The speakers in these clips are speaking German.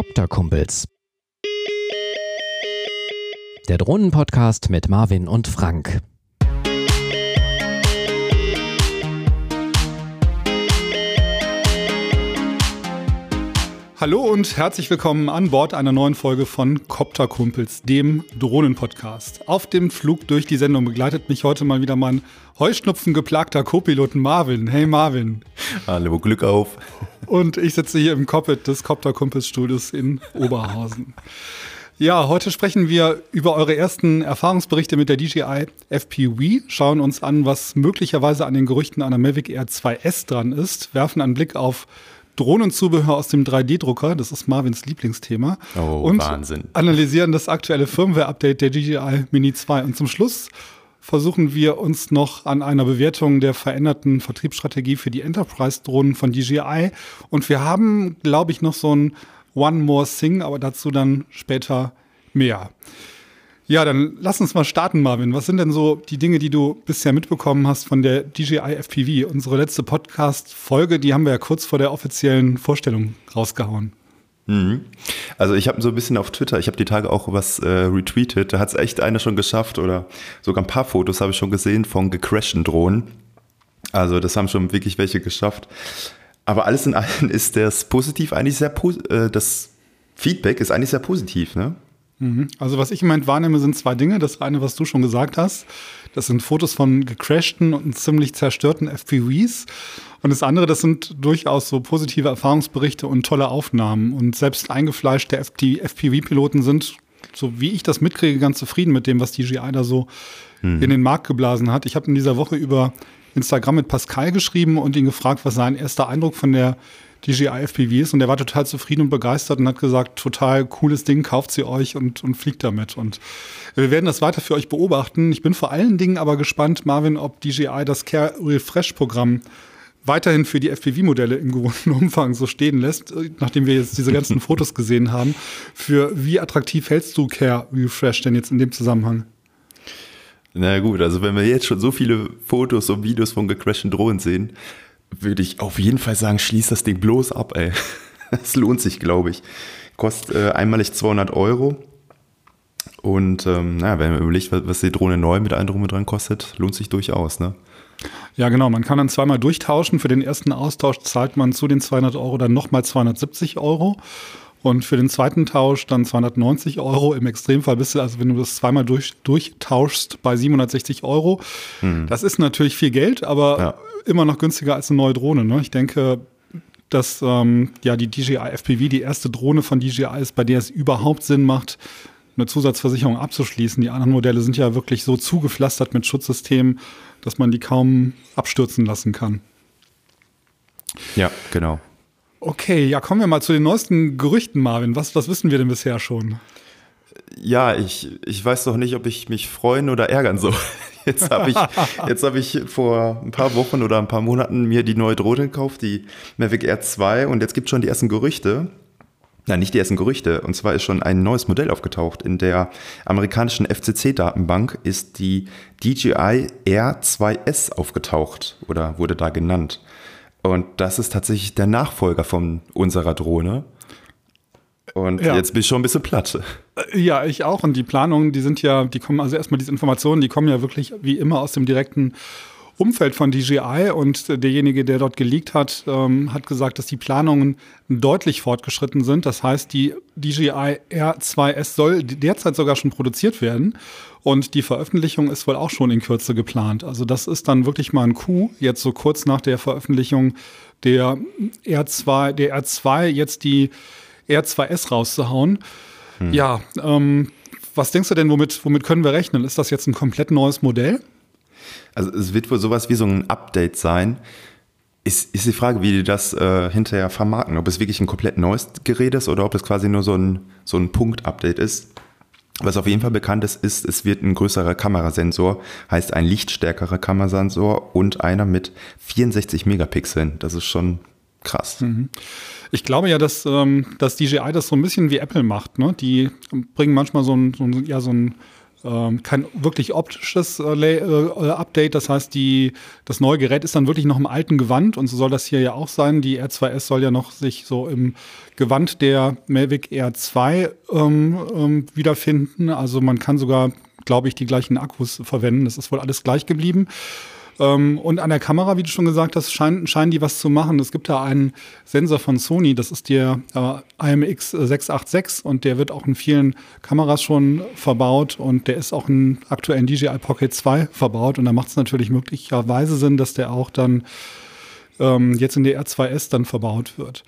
Copter-Kumpels. Der Drohnenpodcast mit Marvin und Frank. Hallo und herzlich willkommen an Bord einer neuen Folge von Copter Kumpels, dem Drohnenpodcast. Auf dem Flug durch die Sendung begleitet mich heute mal wieder mein Heuschnupfen geplagter Co-Pilot Marvin. Hey Marvin. Hallo, Glück auf. Und ich sitze hier im Cockpit des Copter Kumpels Studios in Oberhausen. Ja, heute sprechen wir über eure ersten Erfahrungsberichte mit der DJI FPV, schauen uns an, was möglicherweise an den Gerüchten einer Mavic Air 2S dran ist, werfen einen Blick auf Drohnenzubehör aus dem 3D-Drucker, das ist Marvins Lieblingsthema. Oh, und Wahnsinn. analysieren das aktuelle Firmware-Update der DJI Mini 2. Und zum Schluss versuchen wir uns noch an einer Bewertung der veränderten Vertriebsstrategie für die Enterprise-Drohnen von DJI. Und wir haben, glaube ich, noch so ein One More Thing, aber dazu dann später mehr. Ja, dann lass uns mal starten, Marvin. Was sind denn so die Dinge, die du bisher mitbekommen hast von der DJI FPV? Unsere letzte Podcast-Folge, die haben wir ja kurz vor der offiziellen Vorstellung rausgehauen. Mhm. Also ich habe so ein bisschen auf Twitter, ich habe die Tage auch was äh, retweetet, da hat es echt einer schon geschafft oder sogar ein paar Fotos habe ich schon gesehen von gecrashten Drohnen. Also das haben schon wirklich welche geschafft. Aber alles in allem ist das positiv eigentlich sehr, äh, das Feedback ist eigentlich sehr positiv, ne? Mhm. Also was ich im Moment wahrnehme, sind zwei Dinge. Das eine, was du schon gesagt hast, das sind Fotos von gecrashten und ziemlich zerstörten FPVs. Und das andere, das sind durchaus so positive Erfahrungsberichte und tolle Aufnahmen. Und selbst eingefleischte FPV-Piloten sind, so wie ich das mitkriege, ganz zufrieden mit dem, was DJI da so mhm. in den Markt geblasen hat. Ich habe in dieser Woche über Instagram mit Pascal geschrieben und ihn gefragt, was sein erster Eindruck von der DJI FPV ist und der war total zufrieden und begeistert und hat gesagt, total cooles Ding, kauft sie euch und, und fliegt damit. Und wir werden das weiter für euch beobachten. Ich bin vor allen Dingen aber gespannt, Marvin, ob DJI das Care Refresh Programm weiterhin für die FPV-Modelle im gewohnten Umfang so stehen lässt, nachdem wir jetzt diese ganzen Fotos gesehen haben. Für wie attraktiv hältst du Care Refresh denn jetzt in dem Zusammenhang? Na gut, also wenn wir jetzt schon so viele Fotos und Videos von gecrashten Drohnen sehen, würde ich auf jeden Fall sagen, schließ das Ding bloß ab, ey. Das lohnt sich, glaube ich. Kostet äh, einmalig 200 Euro. Und ähm, naja, wenn man überlegt, was die Drohne neu mit allem dran kostet, lohnt sich durchaus, ne? Ja, genau. Man kann dann zweimal durchtauschen. Für den ersten Austausch zahlt man zu den 200 Euro dann nochmal 270 Euro. Und für den zweiten Tausch dann 290 Euro. Im Extremfall bist du, also wenn du das zweimal durch, durchtauschst, bei 760 Euro. Mhm. Das ist natürlich viel Geld, aber ja immer noch günstiger als eine neue Drohne. Ne? Ich denke, dass ähm, ja die DJI FPV die erste Drohne von DJI ist, bei der es überhaupt Sinn macht, eine Zusatzversicherung abzuschließen. Die anderen Modelle sind ja wirklich so zugepflastert mit Schutzsystemen, dass man die kaum abstürzen lassen kann. Ja, genau. Okay, ja, kommen wir mal zu den neuesten Gerüchten, Marvin. Was, was wissen wir denn bisher schon? Ja, ich, ich weiß doch nicht, ob ich mich freuen oder ärgern soll. Jetzt habe ich, jetzt hab ich vor ein paar Wochen oder ein paar Monaten mir die neue Drohne gekauft, die Mavic Air 2, und jetzt gibt es schon die ersten Gerüchte. Nein, nicht die ersten Gerüchte. Und zwar ist schon ein neues Modell aufgetaucht. In der amerikanischen FCC-Datenbank ist die DJI Air 2S aufgetaucht oder wurde da genannt. Und das ist tatsächlich der Nachfolger von unserer Drohne. Und ja. jetzt bin ich schon ein bisschen platt. Äh, ja, ich auch. Und die Planungen, die sind ja, die kommen, also erstmal diese Informationen, die kommen ja wirklich wie immer aus dem direkten Umfeld von DJI und derjenige, der dort geleakt hat, ähm, hat gesagt, dass die Planungen deutlich fortgeschritten sind. Das heißt, die DJI R2S soll derzeit sogar schon produziert werden und die Veröffentlichung ist wohl auch schon in Kürze geplant. Also das ist dann wirklich mal ein Coup, jetzt so kurz nach der Veröffentlichung der R2, der R2 jetzt die R2S rauszuhauen. Hm. Ja, ähm, was denkst du denn, womit, womit können wir rechnen? Ist das jetzt ein komplett neues Modell? Also es wird wohl sowas wie so ein Update sein. Ist, ist die Frage, wie die das äh, hinterher vermarkten. Ob es wirklich ein komplett neues Gerät ist oder ob es quasi nur so ein, so ein Punkt-Update ist. Was auf jeden Fall bekannt ist, ist, es wird ein größerer Kamerasensor, heißt ein lichtstärkerer Kamerasensor und einer mit 64 Megapixeln. Das ist schon krass. Mhm. Ich glaube ja, dass, ähm, dass DJI das so ein bisschen wie Apple macht. Ne? Die bringen manchmal so ein, so ein, ja, so ein ähm, kein wirklich optisches äh, äh, Update. Das heißt, die, das neue Gerät ist dann wirklich noch im alten Gewand und so soll das hier ja auch sein. Die R2S soll ja noch sich so im Gewand der Mavic Air 2 ähm, ähm, wiederfinden. Also man kann sogar, glaube ich, die gleichen Akkus verwenden. Das ist wohl alles gleich geblieben. Ähm, und an der Kamera, wie du schon gesagt hast, scheinen, scheinen die was zu machen. Es gibt da einen Sensor von Sony, das ist der äh, IMX 686 und der wird auch in vielen Kameras schon verbaut und der ist auch in aktuellen DJI Pocket 2 verbaut und da macht es natürlich möglicherweise Sinn, dass der auch dann ähm, jetzt in der R2S dann verbaut wird.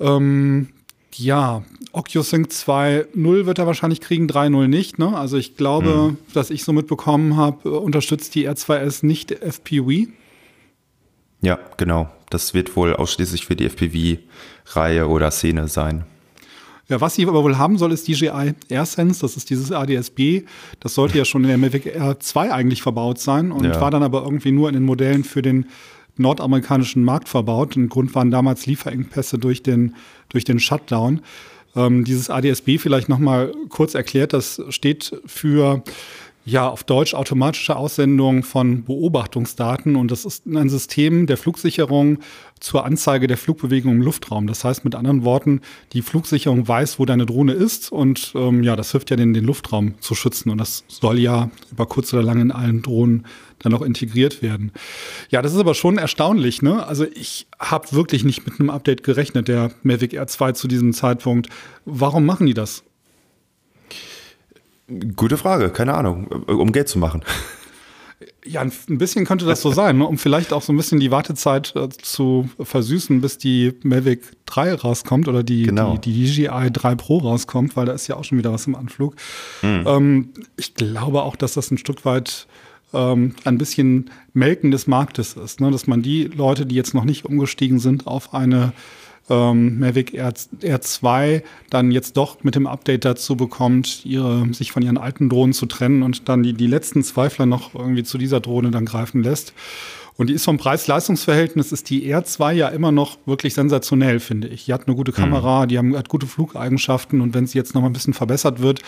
Ähm, ja, OcuSync 2.0 wird er wahrscheinlich kriegen, 3.0 nicht. Ne? Also ich glaube, mhm. dass ich so mitbekommen habe, unterstützt die R2S nicht FPV. Ja, genau. Das wird wohl ausschließlich für die FPV-Reihe oder Szene sein. Ja, was sie aber wohl haben soll, ist DJI AirSense. Das ist dieses ADS-B. Das sollte ja schon in der Mavic Air 2 eigentlich verbaut sein und ja. war dann aber irgendwie nur in den Modellen für den nordamerikanischen Markt verbaut. Ein Grund waren damals Lieferengpässe durch den, durch den Shutdown. Ähm, dieses ADSB vielleicht nochmal kurz erklärt, das steht für ja, auf Deutsch automatische Aussendung von Beobachtungsdaten und das ist ein System der Flugsicherung zur Anzeige der Flugbewegung im Luftraum. Das heißt mit anderen Worten, die Flugsicherung weiß, wo deine Drohne ist und ähm, ja, das hilft ja den, den Luftraum zu schützen und das soll ja über kurz oder lang in allen Drohnen dann auch integriert werden. Ja, das ist aber schon erstaunlich, ne? Also ich habe wirklich nicht mit einem Update gerechnet, der Mavic Air 2 zu diesem Zeitpunkt. Warum machen die das? Gute Frage, keine Ahnung, um Geld zu machen. Ja, ein bisschen könnte das so sein, ne? um vielleicht auch so ein bisschen die Wartezeit äh, zu versüßen, bis die Mavic 3 rauskommt oder die, genau. die, die DJI 3 Pro rauskommt, weil da ist ja auch schon wieder was im Anflug. Mhm. Ähm, ich glaube auch, dass das ein Stück weit ähm, ein bisschen Melken des Marktes ist, ne? dass man die Leute, die jetzt noch nicht umgestiegen sind auf eine ähm, Mavic Air, Air 2 dann jetzt doch mit dem Update dazu bekommt, ihre, sich von ihren alten Drohnen zu trennen und dann die, die letzten Zweifler noch irgendwie zu dieser Drohne dann greifen lässt. Und die ist vom Preis-Leistungs-Verhältnis, ist die Air 2 ja immer noch wirklich sensationell, finde ich. Die hat eine gute mhm. Kamera, die haben, hat gute Flugeigenschaften und wenn sie jetzt noch mal ein bisschen verbessert wird,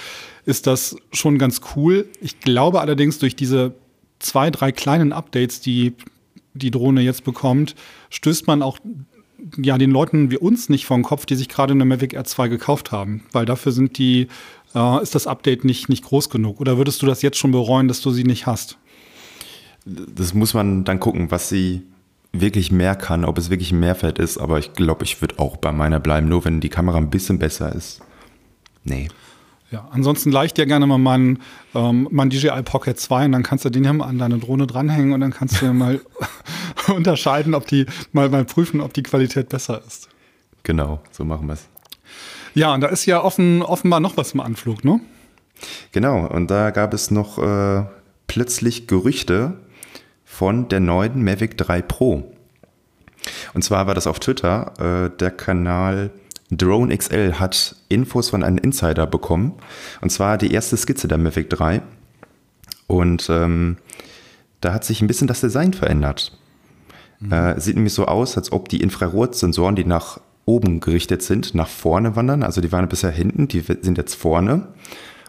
ist das schon ganz cool. Ich glaube allerdings, durch diese zwei, drei kleinen Updates, die die Drohne jetzt bekommt, stößt man auch ja, den Leuten wie uns nicht vor den Kopf, die sich gerade eine Mavic Air 2 gekauft haben, weil dafür sind die, äh, ist das Update nicht, nicht groß genug. Oder würdest du das jetzt schon bereuen, dass du sie nicht hast? Das muss man dann gucken, was sie wirklich mehr kann, ob es wirklich ein Mehrwert ist, aber ich glaube, ich würde auch bei meiner bleiben, nur wenn die Kamera ein bisschen besser ist. Nee. Ja, ansonsten leicht dir gerne mal meinen, ähm, meinen DJI Pocket 2 und dann kannst du den ja mal an deine Drohne dranhängen und dann kannst du mal unterscheiden, ob die, mal, mal prüfen, ob die Qualität besser ist. Genau, so machen wir es. Ja, und da ist ja offen, offenbar noch was im Anflug, ne? Genau, und da gab es noch äh, plötzlich Gerüchte von der neuen Mavic 3 Pro. Und zwar war das auf Twitter äh, der Kanal Drone XL hat Infos von einem Insider bekommen. Und zwar die erste Skizze der Mavic 3. Und ähm, da hat sich ein bisschen das Design verändert. Mhm. Äh, sieht nämlich so aus, als ob die Infrarotsensoren, die nach oben gerichtet sind, nach vorne wandern. Also die waren bisher hinten, die sind jetzt vorne.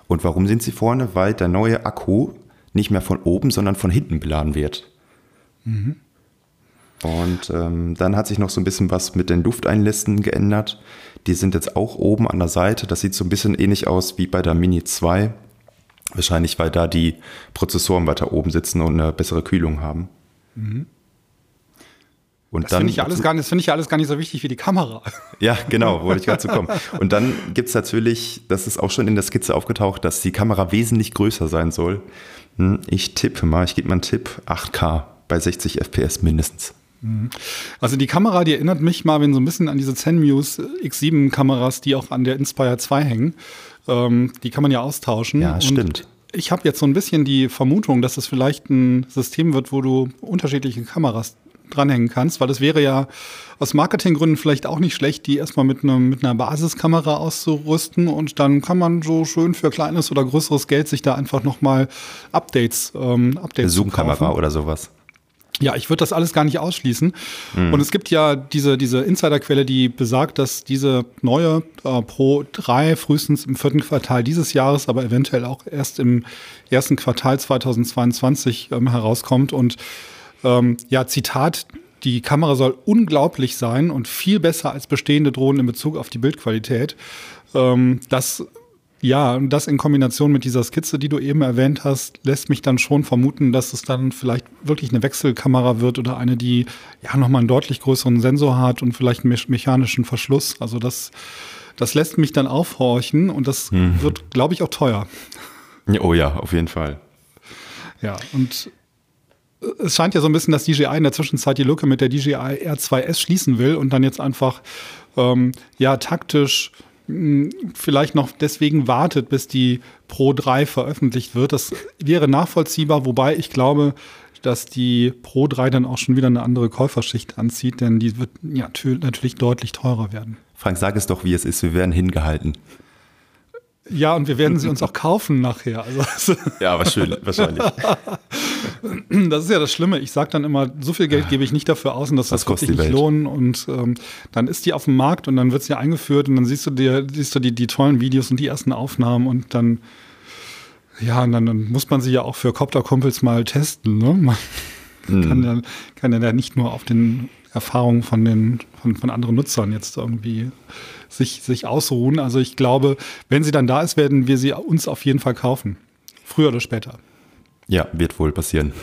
Und warum sind sie vorne? Weil der neue Akku nicht mehr von oben, sondern von hinten beladen wird. Mhm. Und ähm, dann hat sich noch so ein bisschen was mit den Lufteinlässen geändert. Die sind jetzt auch oben an der Seite. Das sieht so ein bisschen ähnlich aus wie bei der Mini 2. Wahrscheinlich, weil da die Prozessoren weiter oben sitzen und eine bessere Kühlung haben. Mhm. Und das finde ich, alles gar nicht, find ich ja alles gar nicht so wichtig wie die Kamera. Ja, genau, wollte ich gerade zu kommen. Und dann gibt es natürlich, das ist auch schon in der Skizze aufgetaucht, dass die Kamera wesentlich größer sein soll. Hm, ich tippe mal, ich gebe mal einen Tipp, 8K bei 60 FPS mindestens. Mhm. Also die Kamera, die erinnert mich, Marvin, so ein bisschen an diese Zenmuse X7-Kameras, die auch an der Inspire 2 hängen. Ähm, die kann man ja austauschen. Ja, stimmt. ich habe jetzt so ein bisschen die Vermutung, dass es vielleicht ein System wird, wo du unterschiedliche Kameras dranhängen kannst, weil das wäre ja aus Marketinggründen vielleicht auch nicht schlecht, die erstmal mit, einem, mit einer Basiskamera auszurüsten und dann kann man so schön für kleines oder größeres Geld sich da einfach nochmal Updates, ähm, Updates Zoom-Kamera oder sowas. Ja, ich würde das alles gar nicht ausschließen. Mhm. Und es gibt ja diese, diese Insiderquelle, die besagt, dass diese neue äh, Pro 3 frühestens im vierten Quartal dieses Jahres, aber eventuell auch erst im ersten Quartal 2022 ähm, herauskommt. Und ähm, ja, Zitat, die Kamera soll unglaublich sein und viel besser als bestehende Drohnen in Bezug auf die Bildqualität. Ähm, das ja, und das in Kombination mit dieser Skizze, die du eben erwähnt hast, lässt mich dann schon vermuten, dass es dann vielleicht wirklich eine Wechselkamera wird oder eine, die ja nochmal einen deutlich größeren Sensor hat und vielleicht einen mechanischen Verschluss. Also das, das lässt mich dann aufhorchen und das hm. wird, glaube ich, auch teuer. Oh ja, auf jeden Fall. Ja, und es scheint ja so ein bisschen, dass DJI in der Zwischenzeit die Lücke mit der DJI R2S schließen will und dann jetzt einfach ähm, ja taktisch vielleicht noch deswegen wartet, bis die Pro 3 veröffentlicht wird. Das wäre nachvollziehbar, wobei ich glaube, dass die Pro 3 dann auch schon wieder eine andere Käuferschicht anzieht, denn die wird ja natürlich deutlich teurer werden. Frank, sag es doch, wie es ist. Wir werden hingehalten. Ja, und wir werden sie uns auch kaufen nachher. Also, ja, was schön, wahrscheinlich. Das ist ja das Schlimme. Ich sage dann immer, so viel Geld gebe ich nicht dafür aus und das wird sich nicht Welt? lohnen. Und ähm, dann ist die auf dem Markt und dann wird sie eingeführt und dann siehst du dir, siehst du die, die tollen Videos und die ersten Aufnahmen und dann, ja, und dann, dann muss man sie ja auch für Copter-Kumpels mal testen. Ne? Man mhm. kann, ja, kann ja nicht nur auf den Erfahrungen von den von, von anderen Nutzern jetzt irgendwie sich, sich ausruhen. Also ich glaube, wenn sie dann da ist, werden wir sie uns auf jeden Fall kaufen. Früher oder später. Ja, wird wohl passieren.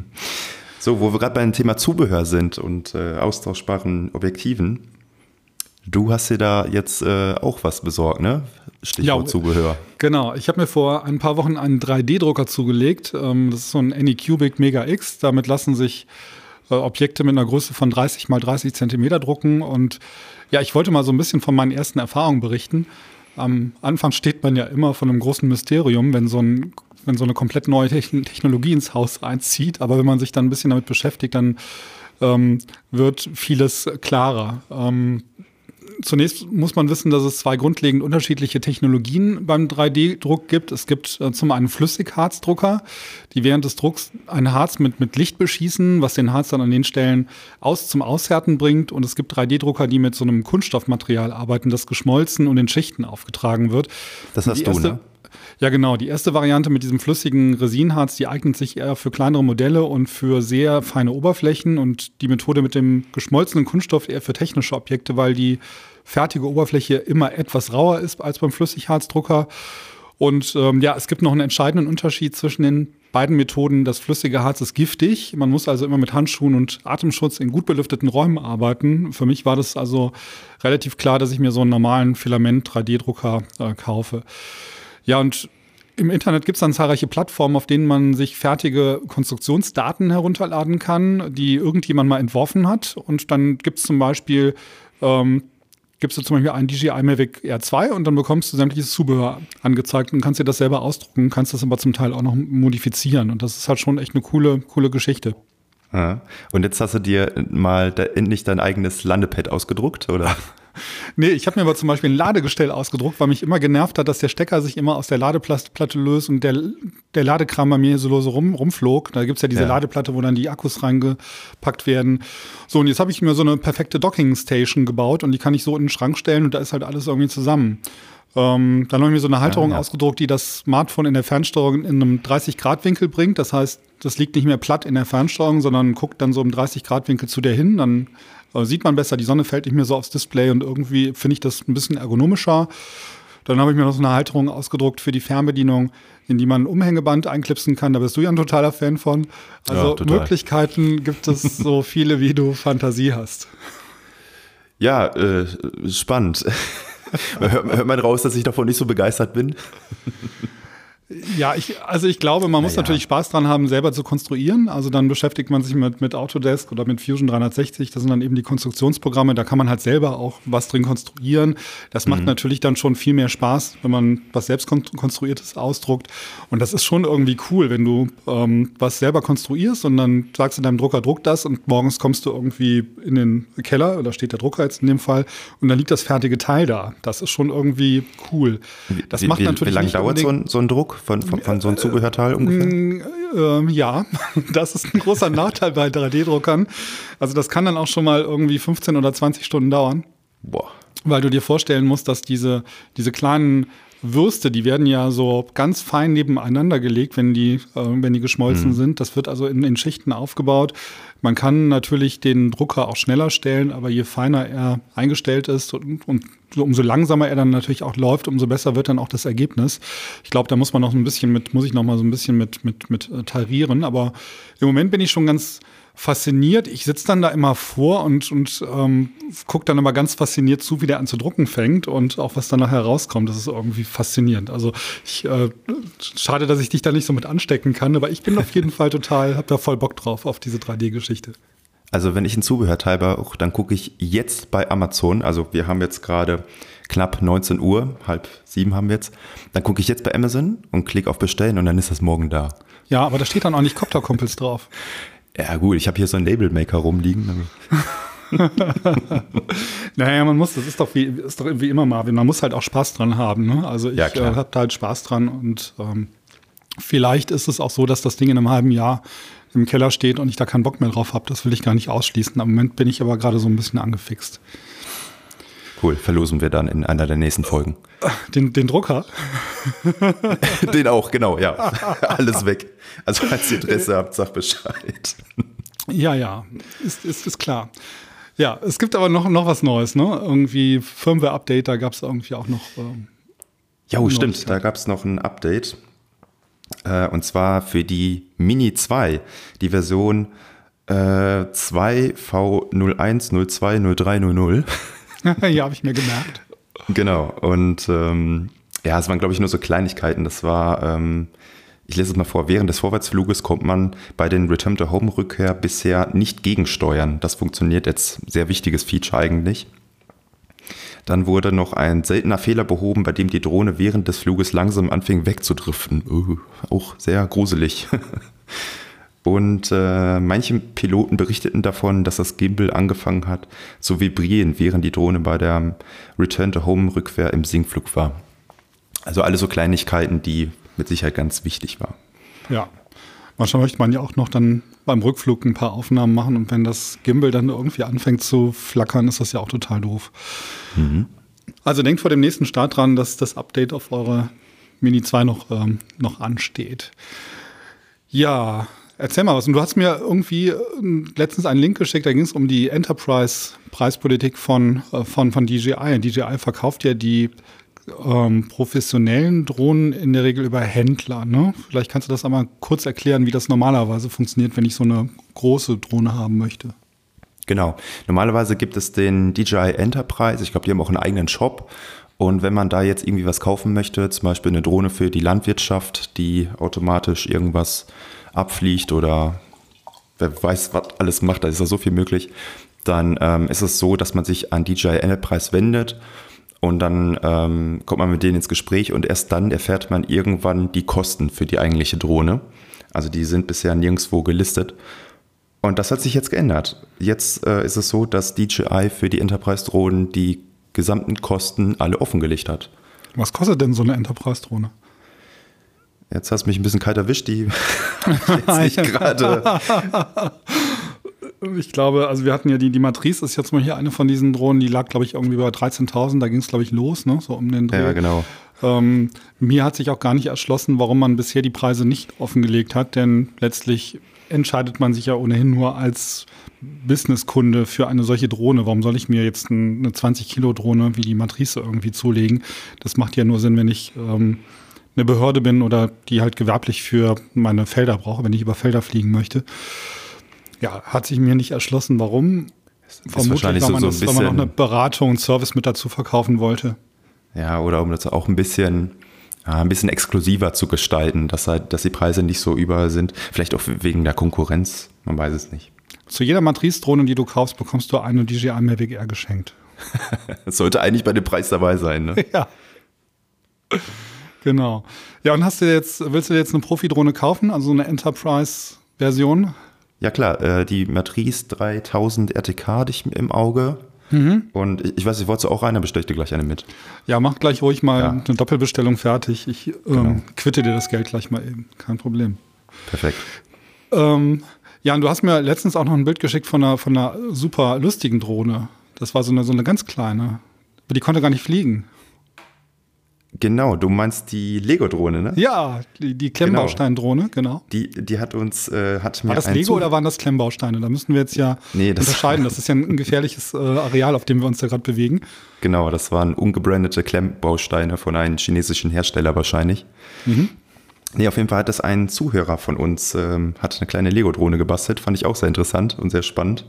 so, wo wir gerade beim Thema Zubehör sind und äh, austauschbaren Objektiven. Du hast dir da jetzt äh, auch was besorgt, ne? Stichwort ja, Zubehör. Genau, ich habe mir vor ein paar Wochen einen 3D-Drucker zugelegt. Ähm, das ist so ein Anycubic Mega X. Damit lassen sich äh, Objekte mit einer Größe von 30 mal 30 Zentimeter drucken. Und ja, ich wollte mal so ein bisschen von meinen ersten Erfahrungen berichten. Am Anfang steht man ja immer von einem großen Mysterium, wenn so, ein, wenn so eine komplett neue Technologie ins Haus einzieht. Aber wenn man sich dann ein bisschen damit beschäftigt, dann ähm, wird vieles klarer. Ähm, zunächst muss man wissen, dass es zwei grundlegend unterschiedliche Technologien beim 3D-Druck gibt. Es gibt äh, zum einen Flüssigharzdrucker, die während des Drucks ein Harz mit, mit Licht beschießen, was den Harz dann an den Stellen aus zum Aushärten bringt. Und es gibt 3D-Drucker, die mit so einem Kunststoffmaterial arbeiten, das geschmolzen und in Schichten aufgetragen wird. Das hast erste, du, ne? Ja, genau. Die erste Variante mit diesem flüssigen Resinharz, die eignet sich eher für kleinere Modelle und für sehr feine Oberflächen. Und die Methode mit dem geschmolzenen Kunststoff eher für technische Objekte, weil die fertige Oberfläche immer etwas rauer ist als beim Flüssigharzdrucker. Und ähm, ja, es gibt noch einen entscheidenden Unterschied zwischen den beiden Methoden. Das flüssige Harz ist giftig. Man muss also immer mit Handschuhen und Atemschutz in gut belüfteten Räumen arbeiten. Für mich war das also relativ klar, dass ich mir so einen normalen Filament-3D-Drucker äh, kaufe. Ja, und im Internet gibt es dann zahlreiche Plattformen, auf denen man sich fertige Konstruktionsdaten herunterladen kann, die irgendjemand mal entworfen hat. Und dann gibt es zum Beispiel ähm, gibst du zum Beispiel einen DJI Mavic R2 und dann bekommst du sämtliches Zubehör angezeigt und kannst dir das selber ausdrucken, kannst das aber zum Teil auch noch modifizieren. Und das ist halt schon echt eine coole, coole Geschichte. Ja. Und jetzt hast du dir mal endlich dein eigenes Landepad ausgedruckt, oder? Nee, ich habe mir aber zum Beispiel ein Ladegestell ausgedruckt, weil mich immer genervt hat, dass der Stecker sich immer aus der Ladeplatte löst und der, der Ladekram bei mir so lose rum, rumflog. Da gibt's ja diese ja. Ladeplatte, wo dann die Akkus reingepackt werden. So, und jetzt habe ich mir so eine perfekte Docking-Station gebaut und die kann ich so in den Schrank stellen und da ist halt alles irgendwie zusammen. Ähm, dann habe ich mir so eine Halterung ja, ja. ausgedruckt, die das Smartphone in der Fernsteuerung in einem 30-Grad-Winkel bringt. Das heißt, das liegt nicht mehr platt in der Fernsteuerung, sondern guckt dann so im 30-Grad-Winkel zu der hin. Dann äh, sieht man besser, die Sonne fällt nicht mehr so aufs Display und irgendwie finde ich das ein bisschen ergonomischer. Dann habe ich mir noch so eine Halterung ausgedruckt für die Fernbedienung, in die man ein Umhängeband einklipsen kann. Da bist du ja ein totaler Fan von. Also ja, Möglichkeiten gibt es so viele, wie du Fantasie hast. Ja, äh, spannend. hört, hört man raus, dass ich davon nicht so begeistert bin? Ja, ich, also ich glaube, man muss ja. natürlich Spaß dran haben, selber zu konstruieren. Also dann beschäftigt man sich mit, mit Autodesk oder mit Fusion 360. Das sind dann eben die Konstruktionsprogramme. Da kann man halt selber auch was drin konstruieren. Das macht mhm. natürlich dann schon viel mehr Spaß, wenn man was selbst konstruiertes ausdruckt. Und das ist schon irgendwie cool, wenn du ähm, was selber konstruierst und dann sagst du deinem Drucker, druck das und morgens kommst du irgendwie in den Keller, da steht der Drucker jetzt in dem Fall, und dann liegt das fertige Teil da. Das ist schon irgendwie cool. Das wie, macht wie, natürlich. Wie lange dauert so ein, so ein Druck? Von, von, von so einem Zubehörteil ungefähr? Mm, äh, ja, das ist ein großer Nachteil bei 3D-Druckern. Also das kann dann auch schon mal irgendwie 15 oder 20 Stunden dauern. Boah. Weil du dir vorstellen musst, dass diese, diese kleinen Würste, die werden ja so ganz fein nebeneinander gelegt, wenn die, äh, wenn die geschmolzen mhm. sind. Das wird also in, in Schichten aufgebaut. Man kann natürlich den Drucker auch schneller stellen, aber je feiner er eingestellt ist und, und umso langsamer er dann natürlich auch läuft, umso besser wird dann auch das Ergebnis. Ich glaube, da muss man noch ein bisschen mit, muss ich noch mal so ein bisschen mit, mit, mit äh, tarieren. Aber im Moment bin ich schon ganz, fasziniert. Ich sitze dann da immer vor und, und ähm, gucke dann immer ganz fasziniert zu, wie der an zu drucken fängt und auch was dann nachher rauskommt. Das ist irgendwie faszinierend. Also ich, äh, schade, dass ich dich da nicht so mit anstecken kann, aber ich bin auf jeden Fall total, habe da voll Bock drauf auf diese 3D-Geschichte. Also wenn ich ein Zubehörteil brauche, dann gucke ich jetzt bei Amazon. Also wir haben jetzt gerade knapp 19 Uhr, halb sieben haben wir jetzt. Dann gucke ich jetzt bei Amazon und klicke auf Bestellen und dann ist das morgen da. Ja, aber da steht dann auch nicht Copter-Kumpels drauf. Ja, gut, ich habe hier so einen Labelmaker rumliegen. naja, man muss, das ist doch wie, ist doch wie immer, Marvin, man muss halt auch Spaß dran haben. Ne? Also ich ja, äh, habe da halt Spaß dran und ähm, vielleicht ist es auch so, dass das Ding in einem halben Jahr im Keller steht und ich da keinen Bock mehr drauf habe. Das will ich gar nicht ausschließen. Im Moment bin ich aber gerade so ein bisschen angefixt. Cool, verlosen wir dann in einer der nächsten Folgen. Den, den Drucker? den auch, genau, ja. Alles weg. Also falls ihr Interesse habt, sagt Bescheid. Ja, ja, ist, ist, ist klar. Ja, es gibt aber noch, noch was Neues, ne? Irgendwie Firmware-Update, da gab es irgendwie auch noch. Ähm, ja, stimmt, da gab es noch ein Update. Äh, und zwar für die Mini 2, die Version äh, 2V01020300. ja, habe ich mir gemerkt. Genau. Und ähm, ja, es waren, glaube ich, nur so Kleinigkeiten. Das war, ähm, ich lese es mal vor, während des Vorwärtsfluges kommt man bei den Return to Home Rückkehr bisher nicht gegensteuern. Das funktioniert jetzt, sehr wichtiges Feature eigentlich. Dann wurde noch ein seltener Fehler behoben, bei dem die Drohne während des Fluges langsam anfing wegzudriften. Uh, auch sehr gruselig. Und äh, manche Piloten berichteten davon, dass das Gimbal angefangen hat zu vibrieren, während die Drohne bei der Return-to-Home-Rückkehr im Sinkflug war. Also alle so Kleinigkeiten, die mit Sicherheit ganz wichtig waren. Ja, manchmal möchte man ja auch noch dann beim Rückflug ein paar Aufnahmen machen und wenn das Gimbal dann irgendwie anfängt zu flackern, ist das ja auch total doof. Mhm. Also denkt vor dem nächsten Start dran, dass das Update auf eure Mini 2 noch, ähm, noch ansteht. Ja, Erzähl mal was. Und du hast mir irgendwie äh, letztens einen Link geschickt, da ging es um die Enterprise-Preispolitik von, äh, von, von DJI. DJI verkauft ja die ähm, professionellen Drohnen in der Regel über Händler. Ne? Vielleicht kannst du das einmal kurz erklären, wie das normalerweise funktioniert, wenn ich so eine große Drohne haben möchte. Genau. Normalerweise gibt es den DJI Enterprise. Ich glaube, die haben auch einen eigenen Shop. Und wenn man da jetzt irgendwie was kaufen möchte, zum Beispiel eine Drohne für die Landwirtschaft, die automatisch irgendwas abfliegt oder wer weiß, was alles macht, da ist ja so viel möglich, dann ähm, ist es so, dass man sich an DJI Enterprise wendet und dann ähm, kommt man mit denen ins Gespräch und erst dann erfährt man irgendwann die Kosten für die eigentliche Drohne. Also die sind bisher nirgendwo gelistet. Und das hat sich jetzt geändert. Jetzt äh, ist es so, dass DJI für die Enterprise-Drohnen die gesamten Kosten alle offengelegt hat. Was kostet denn so eine Enterprise-Drohne? Jetzt hast du mich ein bisschen kalt erwischt, die jetzt nicht gerade. Ich glaube, also wir hatten ja die, die Matrice ist jetzt mal hier eine von diesen Drohnen, die lag, glaube ich, irgendwie bei 13.000, da ging es, glaube ich, los, ne? so um den Dreh. Ja, genau. Ähm, mir hat sich auch gar nicht erschlossen, warum man bisher die Preise nicht offengelegt hat, denn letztlich entscheidet man sich ja ohnehin nur als Businesskunde für eine solche Drohne. Warum soll ich mir jetzt eine 20-Kilo-Drohne wie die Matrice irgendwie zulegen? Das macht ja nur Sinn, wenn ich ähm, eine Behörde bin oder die halt gewerblich für meine Felder brauche, wenn ich über Felder fliegen möchte. Ja, hat sich mir nicht erschlossen, warum. Vermutlich, weil man, so, so das, weil man noch eine Beratung und Service mit dazu verkaufen wollte. Ja, oder um das auch ein bisschen, ja, ein bisschen exklusiver zu gestalten, dass, halt, dass die Preise nicht so überall sind. Vielleicht auch wegen der Konkurrenz, man weiß es nicht. Zu jeder Matrice-Drohne, die du kaufst, bekommst du eine DJI Mavic Air geschenkt. das sollte eigentlich bei dem Preis dabei sein, ne? Ja. Genau. Ja, und hast du jetzt, willst du jetzt eine Profi-Drohne kaufen, also eine Enterprise-Version? Ja klar, äh, die Matrice 3000 RTK hatte ich im Auge. Mhm. Und ich, ich weiß, ich wollte auch eine, bestelle ich dir gleich eine mit. Ja, mach gleich ruhig mal ja. eine Doppelbestellung fertig. Ich ähm, genau. quitte dir das Geld gleich mal eben. Kein Problem. Perfekt. Ähm, ja, und du hast mir letztens auch noch ein Bild geschickt von einer, von einer super lustigen Drohne. Das war so eine, so eine ganz kleine. Aber die konnte gar nicht fliegen. Genau, du meinst die Lego-Drohne, ne? Ja, die, die Klemmbaustein-Drohne, genau. Die, die hat uns, äh, hat mir War das Lego Zug oder waren das Klemmbausteine? Da müssen wir jetzt ja nee, das unterscheiden. Das ist ja ein gefährliches äh, Areal, auf dem wir uns da gerade bewegen. Genau, das waren ungebrandete Klemmbausteine von einem chinesischen Hersteller wahrscheinlich. Mhm. Nee, auf jeden Fall hat das ein Zuhörer von uns, ähm, hat eine kleine Lego-Drohne gebastelt. Fand ich auch sehr interessant und sehr spannend.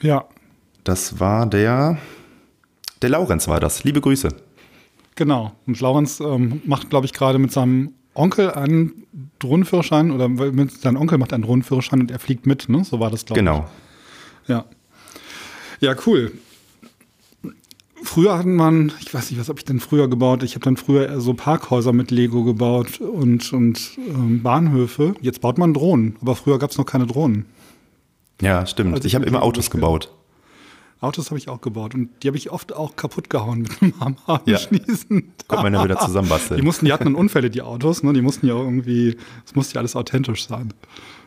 Ja. Das war der, der Laurenz war das. Liebe Grüße. Genau. Und Laurenz ähm, macht, glaube ich, gerade mit seinem Onkel einen Drohnenführerschein oder mit, sein Onkel macht einen Drohnenführerschein und er fliegt mit, ne? So war das, glaube genau. ich. Genau. Ja. Ja, cool. Früher hatten man, ich weiß nicht, was habe ich denn früher gebaut? Ich habe dann früher so Parkhäuser mit Lego gebaut und, und ähm, Bahnhöfe. Jetzt baut man Drohnen, aber früher gab es noch keine Drohnen. Ja, stimmt. Also ich habe immer Autos gebaut. Autos habe ich auch gebaut und die habe ich oft auch kaputt gehauen mit einem Hammer ja. Schnießen. Kommt man ja wieder zusammenbasteln. Die mussten, die hatten dann Unfälle, die Autos, ne? Die mussten ja irgendwie, es musste ja alles authentisch sein.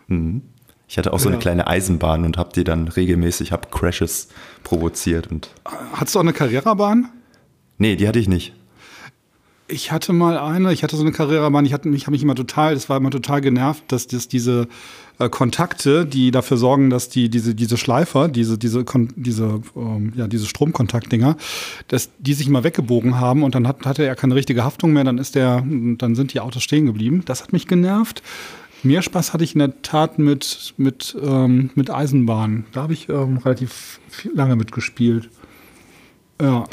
Mhm. Ich hatte auch so eine kleine Eisenbahn und habe die dann regelmäßig, habe Crashes provoziert. Und Hattest du auch eine Carrera-Bahn? Nee, die hatte ich nicht. Ich hatte mal eine, ich hatte so eine Carrera-Bahn, ich hatte mich, habe mich immer total, das war immer total genervt, dass das diese äh, Kontakte, die dafür sorgen, dass die diese diese Schleifer, diese diese diese ähm, ja diese Stromkontaktdinger, dass die sich immer weggebogen haben und dann hat, hatte er keine richtige Haftung mehr, dann ist der, dann sind die Autos stehen geblieben. Das hat mich genervt. Mehr Spaß hatte ich in der Tat mit, mit, ähm, mit Eisenbahn. Da habe ich ähm, relativ lange mitgespielt. Ja.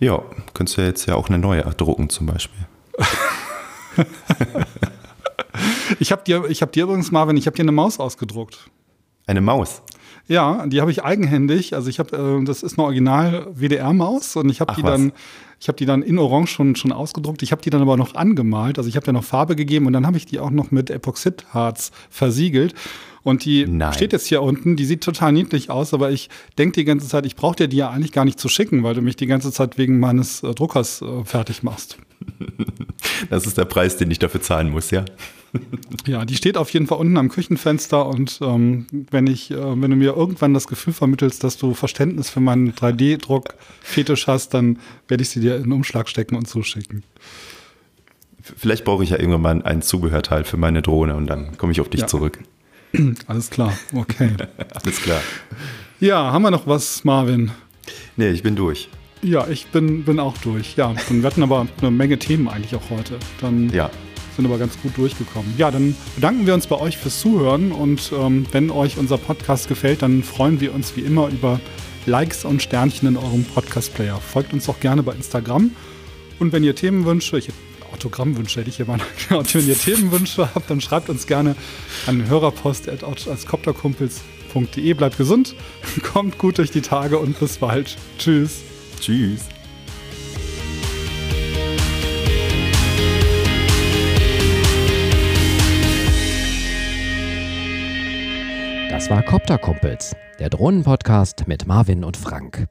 Ja, könntest du ja jetzt ja auch eine neue drucken zum Beispiel. ich habe dir, hab dir übrigens, Marvin, ich habe dir eine Maus ausgedruckt. Eine Maus? Ja, die habe ich eigenhändig. Also ich habe, äh, das ist eine Original WDR-Maus und ich habe die was. dann, ich habe die dann in Orange schon schon ausgedruckt. Ich habe die dann aber noch angemalt. Also ich habe da noch Farbe gegeben und dann habe ich die auch noch mit Epoxidharz versiegelt. Und die Nein. steht jetzt hier unten, die sieht total niedlich aus, aber ich denke die ganze Zeit, ich brauche dir die ja eigentlich gar nicht zu schicken, weil du mich die ganze Zeit wegen meines äh, Druckers äh, fertig machst. Das ist der Preis, den ich dafür zahlen muss, ja. Ja, die steht auf jeden Fall unten am Küchenfenster und ähm, wenn ich, äh, wenn du mir irgendwann das Gefühl vermittelst, dass du Verständnis für meinen 3D-Druck-Fetisch hast, dann werde ich sie dir in den Umschlag stecken und zuschicken. Vielleicht brauche ich ja irgendwann mal ein Zubehörteil für meine Drohne und dann komme ich auf dich ja. zurück. Alles klar, okay. Alles klar. Ja, haben wir noch was, Marvin? Nee, ich bin durch. Ja, ich bin, bin auch durch. Ja, dann wir hatten aber eine Menge Themen eigentlich auch heute. Dann ja. Sind aber ganz gut durchgekommen. Ja, dann bedanken wir uns bei euch fürs Zuhören und ähm, wenn euch unser Podcast gefällt, dann freuen wir uns wie immer über Likes und Sternchen in eurem Podcast-Player. Folgt uns auch gerne bei Instagram. Und wenn ihr Themenwünsche, ich Autogrammwünsche hätte ich hier mal. Und wenn ihr Themenwünsche habt, dann schreibt uns gerne an hörerpost.kopterkumpels.de. Bleibt gesund, kommt gut durch die Tage und bis bald. Tschüss. Tschüss. Das war Copterkumpels, der Drohnenpodcast mit Marvin und Frank.